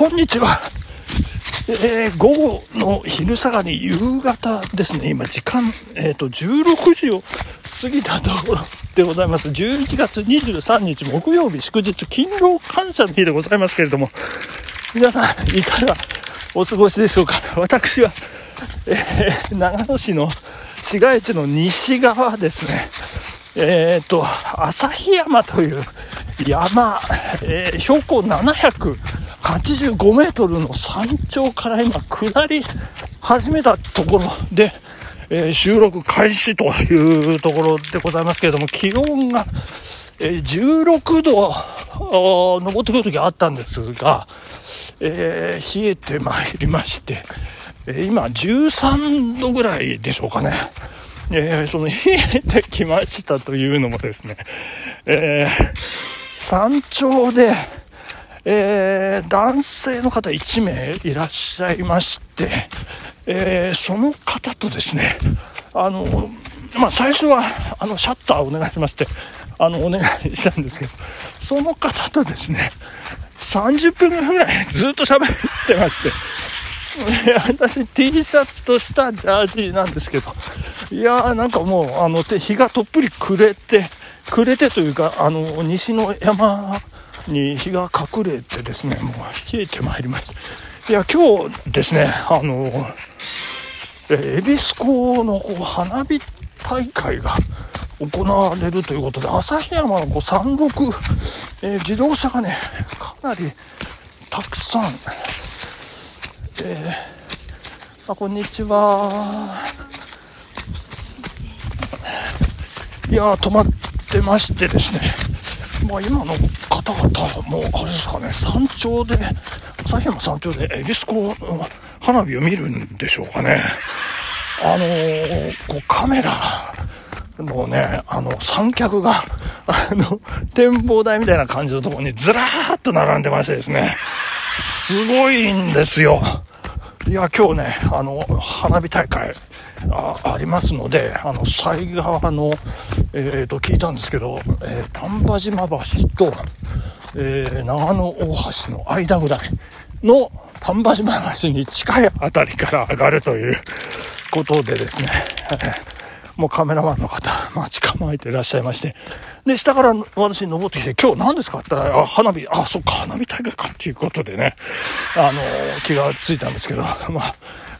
こんにちは。えー、午後の昼下がり、夕方ですね。今、時間、えっ、ー、と、16時を過ぎたところでございます。11月23日木曜日、祝日、勤労感謝の日でございますけれども、皆さん、いかがお過ごしでしょうか。私は、えー、長野市の市街地の西側ですね。えっ、ー、と、旭山という山、えー、標高7 85メートルの山頂から今下り始めたところで、えー、収録開始というところでございますけれども、気温が、えー、16度、登ってくる時あったんですが、えー、冷えてまいりまして、え今13度ぐらいでしょうかね。え、その冷えてきましたというのもですね、え山頂で、えー、男性の方1名いらっしゃいまして、えー、その方とですね、あの、まあ、最初は、あの、シャッターお願いしますって、あの、お願いしたんですけど、その方とですね、30分ぐらいずっと喋ってまして、私 T シャツとしたジャージなんですけど、いやーなんかもう、あの、日がとっぷり暮れて、暮れてというか、あの、西の山に日が隠れてですね、もう冷えてまいりました。いや、今日ですね、あの、え恵比寿港のこう花火大会が行われるということで、旭山のこう山麓、えー、自動車がね、かなりたくさん、えー、あ、こんにちは。いや止まってましてですね、まあ、今の方々もあれですかね、山頂で、旭山山頂で恵比寿港の花火を見るんでしょうかね。あのー、こうカメラのね、あの、三脚が、あの、展望台みたいな感じのところにずらーっと並んでましてですね、すごいんですよ。いや、今日ね、あの、花火大会あありますので、あの、西側の、えー、と、聞いたんですけど、えー、丹波島橋と、えー、長野大橋の間ぐらいの丹波島橋に近いあたりから上がるということでですね、えもうカメラマンの方、待ち構えていらっしゃいまして、で、下から私登ってきて、今日何ですかって言ったら、あ、花火、あ、そっか、花火大会かっていうことでね、あの、気がついたんですけど、まあ、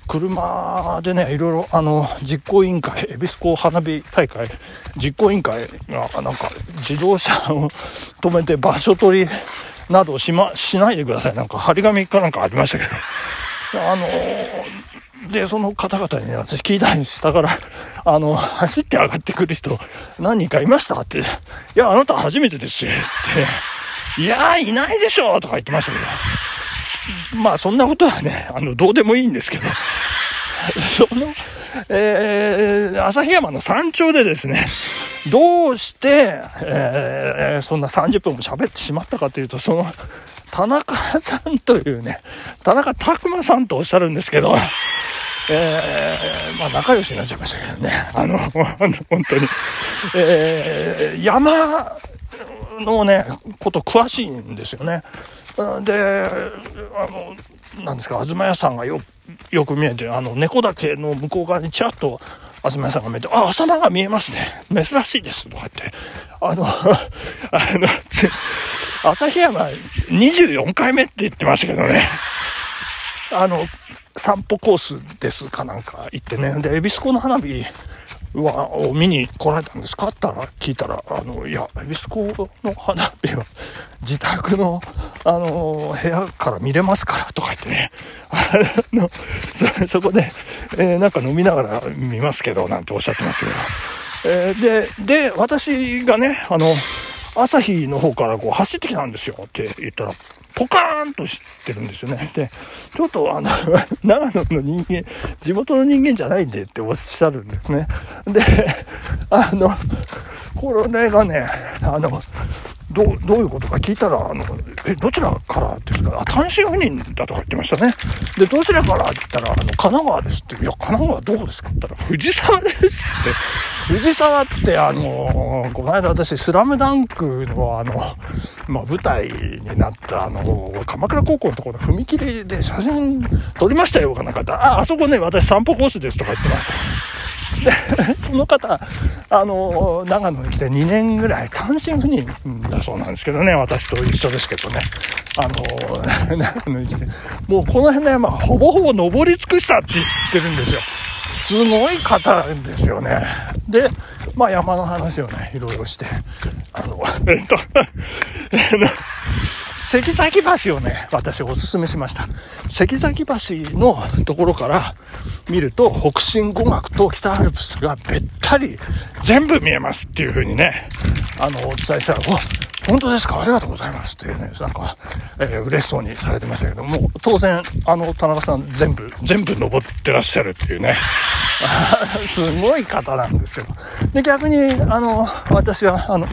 車でね、いろいろ、あの、実行委員会、恵比寿港花火大会、実行委員会が、なんか、自動車を止めて場所取りなどしま、しないでください。なんか、張り紙かなんかありましたけど。あの、で、その方々にね、私聞いたんです。だから、あの、走って上がってくる人、何人かいましたって。いや、あなた初めてですよ。って。いやいないでしょとか言ってましたけど。まあ、そんなことはね、あの、どうでもいいんですけど。その、えー、旭山の山頂でですね、どうして、えー、そんな30分も喋ってしまったかというと、その、田中さんというね、田中拓馬さんとおっしゃるんですけど、えー、まあ仲良しになっちゃいましたけどね、あの、あ の本当に、えー、山のね、こと詳しいんですよね。で、あの、なんですか、東屋さんがよよく見えて、あの、猫岳の向こう側にちらっと、東屋さんが見えて、あ、朝間が見えますね。珍しいです。とか言って、あの、あの、旭山24回目って言ってましたけどね。あの、散歩コースですかなんか行ってね。で、恵比寿港の花火は、を見に来られたんですか？って聞いたら、あの、いや、恵比寿港の花火は自宅の、あの、部屋から見れますからとか言ってね。あの、そ、そこで、えー、なんか飲みながら見ますけど、なんておっしゃってますけど。えー、で、で、私がね、あの、朝日の方からこう走ってきたんですよって言ったら、ポカーンとしてるんですよね。で、ちょっとあの、長野の人間、地元の人間じゃないんでっておっしゃるんですね。で、あの、これがね、あの、どう、どういうことか聞いたら、あの、え、どちらからですか？あ、単身赴任だとか言ってましたね。で、どちらからって言ったら、あの、神奈川ですって。いや、神奈川どこですか？って言ったら、藤沢ですって藤沢ってあのこの間私「スラムダンクのあの、まあ、舞台になったあの鎌倉高校のところの踏切で写真撮りましたよかな方ああそこね私散歩コースですとか言ってました。で その方あの長野に来て2年ぐらい単身赴任だそうなんですけどね私と一緒ですけどね。あの 長野に来て。もうこの辺の山ほぼほぼ登り尽くしたって言ってるんですよ。すごい方ですよねでまあ山の話をねいろいろしてあのえっと関崎橋をね、私おすすめしました。関崎橋のところから見ると、北進五岳と北アルプスがべったり全部見えますっていう風にね、あの、お伝えしたら、本当ですか？ありがとうございますっていうね、なんか、えー、嬉しそうにされてましたけども、当然、あの、田中さん全部、全部登ってらっしゃるっていうね、すごい方なんですけど。で、逆に、あの、私は、あの、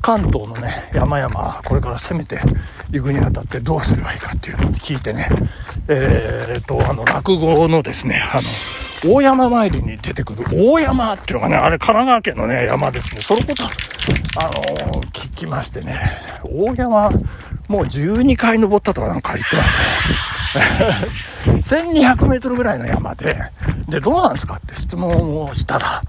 関東のね、山々、これから攻めていくにあたってどうすればいいかっていうのを聞いてね、えー、っと、あの、落語のですね、あの、大山参りに出てくる大山っていうのがね、あれ神奈川県のね、山ですね。そのこと、あの聞きましてね、大山、もう12回登ったとかなんか言ってましたね。1200メートルぐらいの山で、で、どうなんですかって質問をしたら、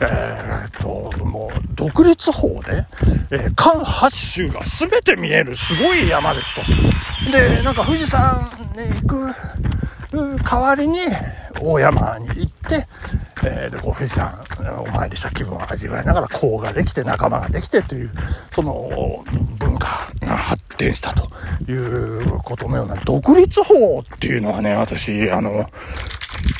えー、っと、もう、独立法で、えー、関八州が全て見えるすごい山ですと。で、なんか富士山に行く代わりに、大山に行って、えー、で、こう富士山お参りした気分を味わいながら、校ができて仲間ができてという、その文化が発展したということのような、独立法っていうのはね、私、あの、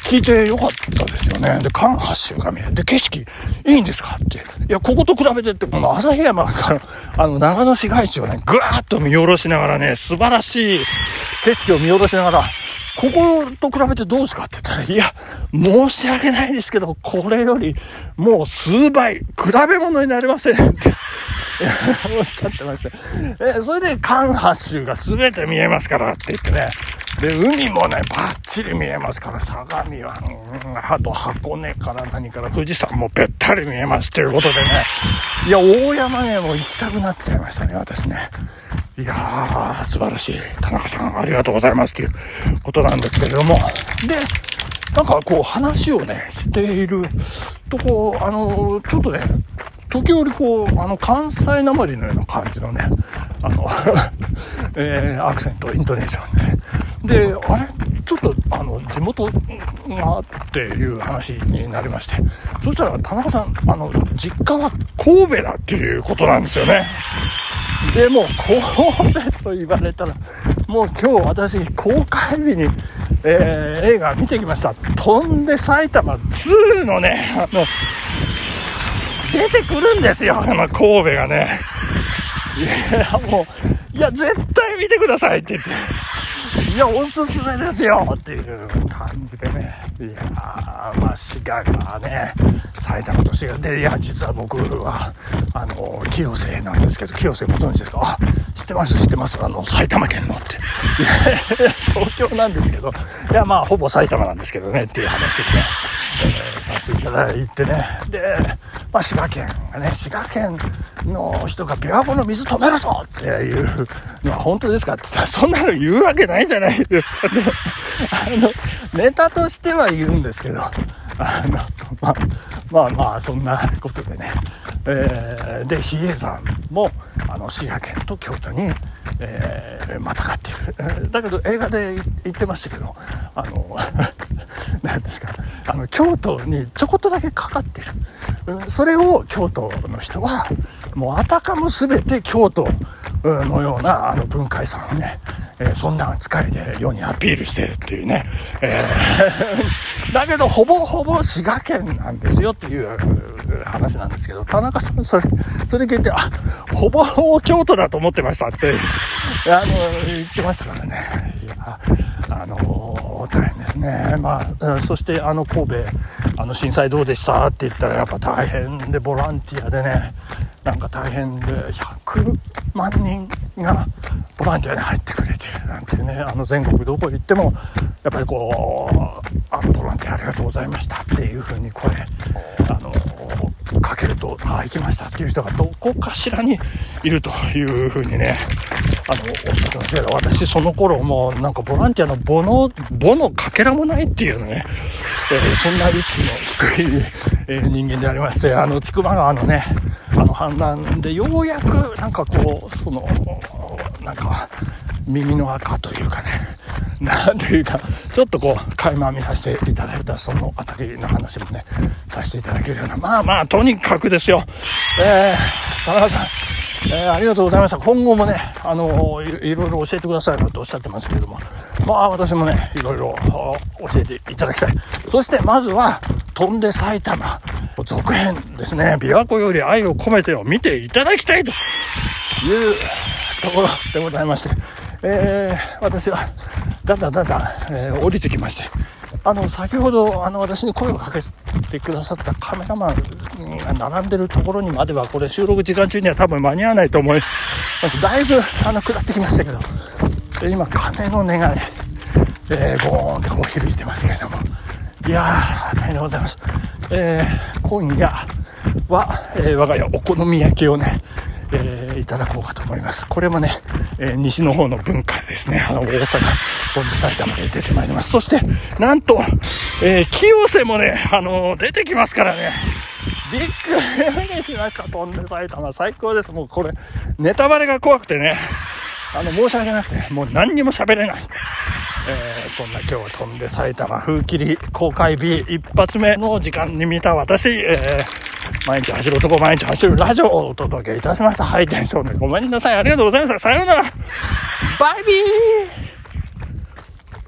聞いてよかったですよね。で、関八州が見える。で、景色いいんですかって。いや、ここと比べてって、この旭山から、あの、長野市街地をね、ぐーっと見下ろしながらね、素晴らしい景色を見下ろしながら、ここと比べてどうですかって言ったら、いや、申し訳ないですけど、これよりもう数倍、比べ物になりませんって おっしゃってまして。えそれで、関八州が全て見えますからって言ってね、で、海もね、バッチリ見えますから、相模湾、あと箱根から何から富士山もべったり見えますということでね、いや、大山ね、も行きたくなっちゃいましたね、私ね。いやー、素晴らしい。田中さん、ありがとうございますということなんですけれども。で、なんかこう話をね、しているとこう、あの、ちょっとね、時折こう、あの、関西なまりのような感じのね、あの えー、アクセント、イントネーションでね。で、あれ？ちょっと、あの、地元がっていう話になりまして、そしたら田中さん、あの、実家は神戸だっていうことなんですよね。でも、神戸と言われたら、もう今日私、公開日に、えー、映画見てきました。飛んで埼玉2のね、あの、出てくるんですよ、あの、神戸がね。いや、もう、いや、絶対見てくださいって言って。いや、おすすめですよっていう感じでね。いやまあ、滋賀がね、埼玉と滋賀で、いや、実は僕は、あの、清瀬なんですけど、清瀬ご存知ですか？あ、知ってます、知ってます。あの、埼玉県のって。東京なんですけど、いや、まあ、ほぼ埼玉なんですけどね、っていう話でね、えー、せていただいてね。で、まあ、滋賀県がね、滋賀県の人が琵琶湖の水止めるぞっていうのは本当ですかって言ったら、そんなの言うわけないじゃないですか。でも、あの、ネタとしては言うんですけど、あの、まあ、まあまあ、そんなことでね。えー、で、比叡山も、あの、滋賀県と京都に、えー、またがっている。だけど、映画で言ってましたけど、あの、何ですか、あの、京都にちょこっとだけかかってる。それを京都の人は、もうあたかも全て京都のようなあの文化遺産をね、えー、そんな扱いで世にアピールしてるっていうね、えー、だけどほぼほぼ滋賀県なんですよっていう話なんですけど、田中さんそれ、それ聞いて、あ、ほぼほぼ京都だと思ってましたって、あの、言ってましたからね。ね。まあ、そしてあの神戸、あの震災どうでした？って言ったらやっぱ大変でボランティアでね、なんか大変で100万人がボランティアに入ってくれてなんてねあの全国どこ行ってもやっぱりこうあのボランティアありがとうございましたっていうふうに声あのかけると、ああ、行きましたっていう人がどこかしらにいるというふうにね、あの、おっしゃってますけど、私その頃もうなんかボランティアのボの、ボのかけらもないっていうね、えー、そんなリスクの低い、えー、人間でありまして、あの、千曲川のね、あの、氾濫でようやくなんかこう、その、なんか、耳の赤というかね、なんというか、ちょっとこう、垣間見させていただいたそのあたりの話もね、させていただけるような、まあまあ、とにかくですよ。えー、田中さん、えー、ありがとうございました。今後もね、あのい、いろいろ教えてくださいとおっしゃってますけれども、まあ私もね、いろいろ教えていただきたい。そしてまずは、飛んで埼玉、続編ですね、琵琶湖より愛を込めてを見ていただきたいというところでございまして、えー、私は、だんだんだんだん、えー、降りてきまして、あの、先ほど、あの、私に声をかけてくださったカメラマンが並んでるところにまでは、これ収録時間中には多分間に合わないと思います。だいぶ、あの、下ってきましたけど、え今、鐘の音がね、えー、ゴーンってこう響いてますけれども、いやー、大変でございます。えー、今夜は、えー、我が家お好み焼きをね、えー、いただこうかと思います。これもね、えー、西の方の文化ですね。あの、大阪、本土埼玉で出てまいります。そして、なんと、えー、清瀬もね、あの出てきますからね。びっくりしました。飛んで埼玉。最高です。もうこれ、ネタバレが怖くてね。あの、申し訳なくて、もう何にも喋れない。えー、そんな今日は飛んで埼玉風切り公開日一発目の時間に見た私、えー毎日走る男、毎日走るラジオをお届けいたしました。はい、テンションでごめんなさい。ありがとうございました。さようなら。バイビー